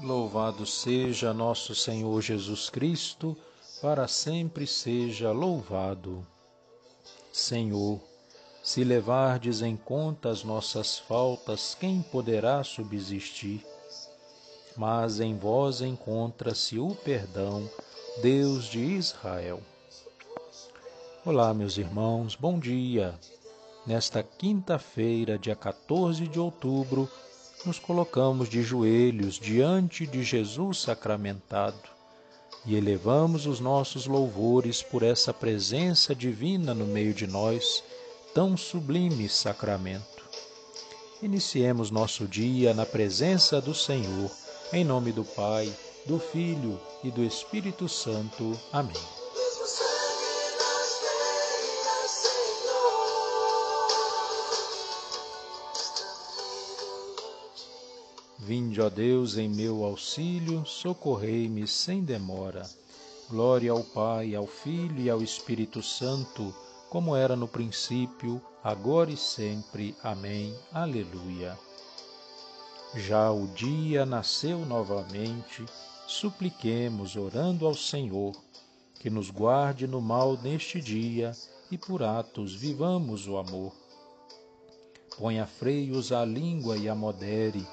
Louvado seja nosso Senhor Jesus Cristo, para sempre seja louvado. Senhor, se levardes em conta as nossas faltas, quem poderá subsistir? Mas em vós encontra-se o perdão, Deus de Israel. Olá, meus irmãos, bom dia. Nesta quinta-feira, dia 14 de outubro, nos colocamos de joelhos diante de Jesus sacramentado e elevamos os nossos louvores por essa presença divina no meio de nós, tão sublime sacramento. Iniciemos nosso dia na presença do Senhor, em nome do Pai, do Filho e do Espírito Santo. Amém. Vinde, ó Deus, em meu auxílio, socorrei-me sem demora. Glória ao Pai, ao Filho e ao Espírito Santo, como era no princípio, agora e sempre. Amém. Aleluia. Já o dia nasceu novamente, supliquemos, orando ao Senhor, que nos guarde no mal neste dia e por atos vivamos o amor. Ponha freios à língua e a modere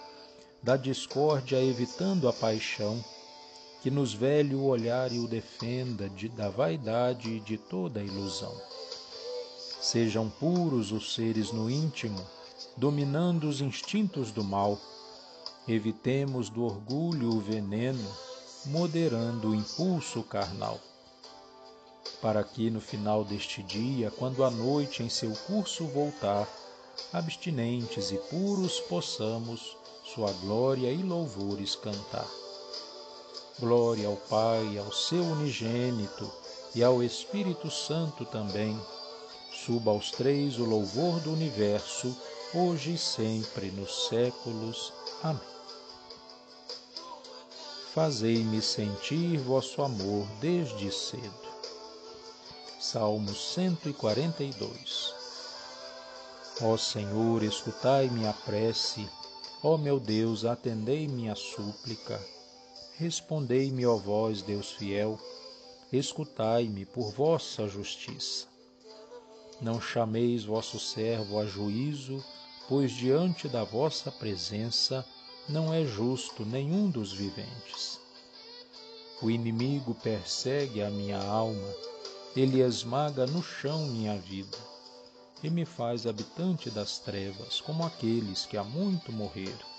da discórdia evitando a paixão, que nos velhe o olhar e o defenda de, da vaidade e de toda ilusão. Sejam puros os seres no íntimo, dominando os instintos do mal. Evitemos do orgulho o veneno, moderando o impulso carnal. Para que no final deste dia, quando a noite em seu curso voltar, abstinentes e puros possamos sua glória e louvores cantar. Glória ao Pai, ao seu unigênito e ao Espírito Santo também. Suba aos três o louvor do universo, hoje e sempre, nos séculos. Amém. Fazei-me sentir vosso amor desde cedo. Salmo 142 Ó Senhor, escutai minha prece Ó meu Deus, atendei minha súplica. Respondei-me, ó vós, Deus fiel, escutai-me por vossa justiça. Não chameis vosso servo a juízo, pois diante da vossa presença não é justo nenhum dos viventes. O inimigo persegue a minha alma, ele esmaga no chão minha vida e me faz habitante das trevas, como aqueles que há muito morreram.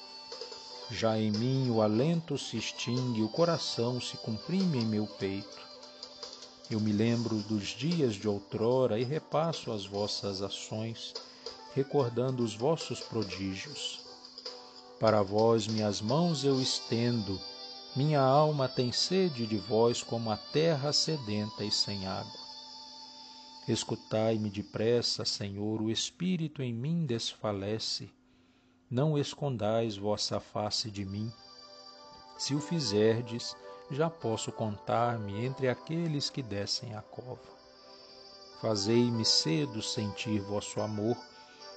Já em mim o alento se extingue, o coração se comprime em meu peito. Eu me lembro dos dias de outrora e repasso as vossas ações, recordando os vossos prodígios. Para vós minhas mãos eu estendo, minha alma tem sede de vós como a terra sedenta e sem água. Escutai-me depressa, Senhor, o espírito em mim desfalece. Não escondais vossa face de mim. Se o fizerdes, já posso contar-me entre aqueles que descem a cova. Fazei-me cedo sentir vosso amor,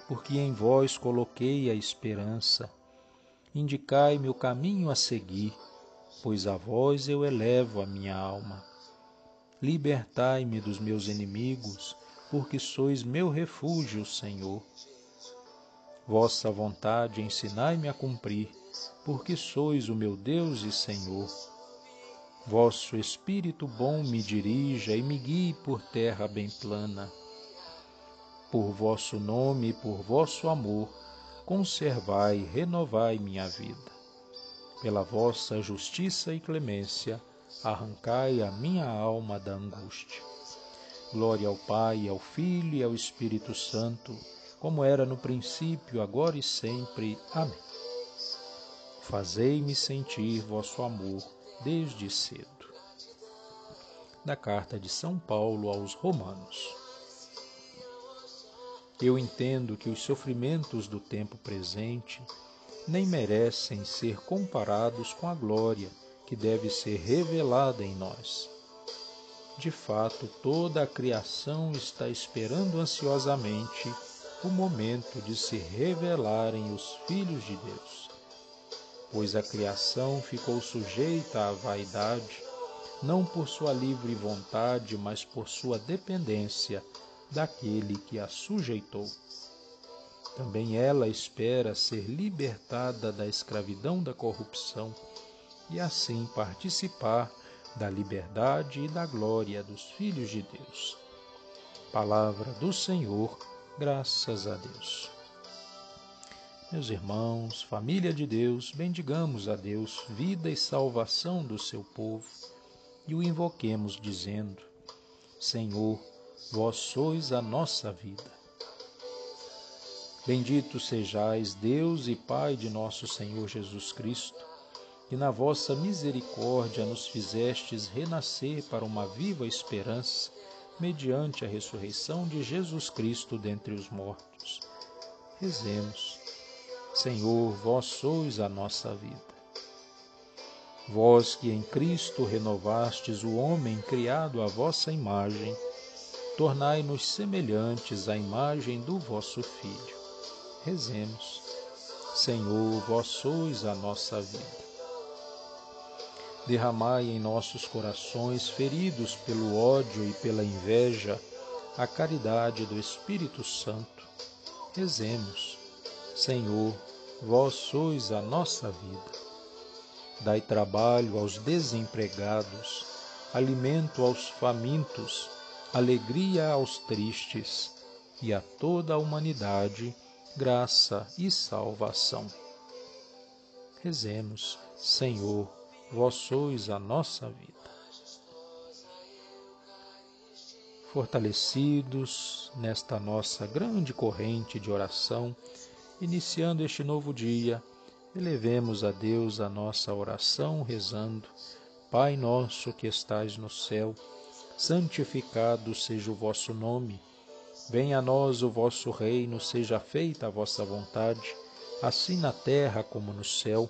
porque em vós coloquei a esperança. Indicai-me o caminho a seguir, pois a vós eu elevo a minha alma. Libertai-me dos meus inimigos, porque sois meu refúgio, Senhor. Vossa vontade ensinai-me a cumprir, porque sois o meu Deus e Senhor. Vosso Espírito bom me dirija e me guie por terra bem plana. Por vosso nome e por vosso amor, conservai e renovai minha vida. Pela vossa justiça e clemência, arrancai a minha alma da angústia. Glória ao Pai, ao Filho e ao Espírito Santo, como era no princípio, agora e sempre. Amém. Fazei-me sentir vosso amor desde cedo. Da carta de São Paulo aos Romanos. Eu entendo que os sofrimentos do tempo presente nem merecem ser comparados com a glória que deve ser revelada em nós. De fato, toda a criação está esperando ansiosamente o momento de se revelarem os filhos de Deus. pois a criação ficou sujeita à vaidade, não por sua livre vontade, mas por sua dependência daquele que a sujeitou. Também ela espera ser libertada da escravidão da corrupção e assim participar da liberdade e da glória dos filhos de Deus. Palavra do Senhor, graças a Deus. Meus irmãos, família de Deus, bendigamos a Deus, vida e salvação do seu povo, e o invoquemos dizendo: Senhor, vós sois a nossa vida. Bendito sejais Deus e Pai de nosso Senhor Jesus Cristo, que na vossa misericórdia nos fizestes renascer para uma viva esperança, mediante a ressurreição de Jesus Cristo dentre os mortos. Rezemos. Senhor, vós sois a nossa vida. Vós que em Cristo renovastes o homem criado à vossa imagem, tornai-nos semelhantes à imagem do vosso Filho. Rezemos. Senhor, vós sois a nossa vida. Derramai em nossos corações, feridos pelo ódio e pela inveja, a caridade do Espírito Santo. Rezemos. Senhor, vós sois a nossa vida. Dai trabalho aos desempregados, alimento aos famintos, alegria aos tristes e a toda a humanidade graça e salvação. Rezemos, Senhor, vós sois a nossa vida. Fortalecidos nesta nossa grande corrente de oração, iniciando este novo dia, elevemos a Deus a nossa oração, rezando: Pai nosso que estais no céu, santificado seja o vosso nome. Venha a nós o vosso reino, seja feita a vossa vontade, assim na terra como no céu.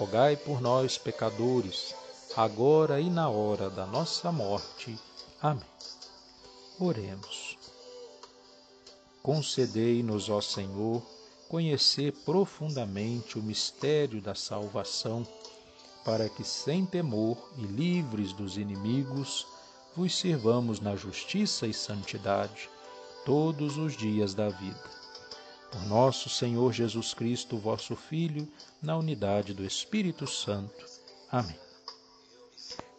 rogai por nós, pecadores, agora e na hora da nossa morte. Amém. Oremos. Concedei-nos, ó Senhor, conhecer profundamente o mistério da salvação, para que, sem temor e livres dos inimigos, vos sirvamos na justiça e santidade todos os dias da vida. Por nosso Senhor Jesus Cristo, vosso Filho, na unidade do Espírito Santo. Amém.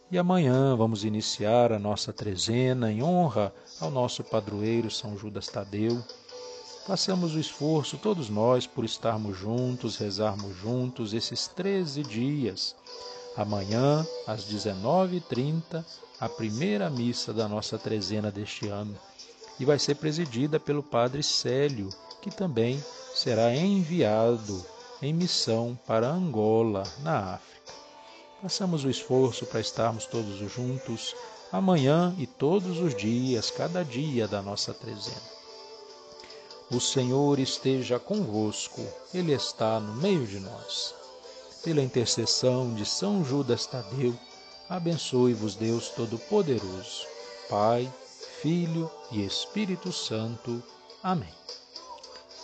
E amanhã vamos iniciar a nossa trezena em honra ao nosso padroeiro São Judas Tadeu. Façamos o esforço, todos nós, por estarmos juntos, rezarmos juntos esses 13 dias. Amanhã, às 19h30, a primeira missa da nossa trezena deste ano e vai ser presidida pelo Padre Célio, que também será enviado em missão para Angola, na África. Façamos o esforço para estarmos todos juntos amanhã e todos os dias, cada dia da nossa trezena. O Senhor esteja convosco, Ele está no meio de nós. Pela intercessão de São Judas Tadeu, Abençoe-vos Deus Todo-Poderoso, Pai, Filho e Espírito Santo. Amém.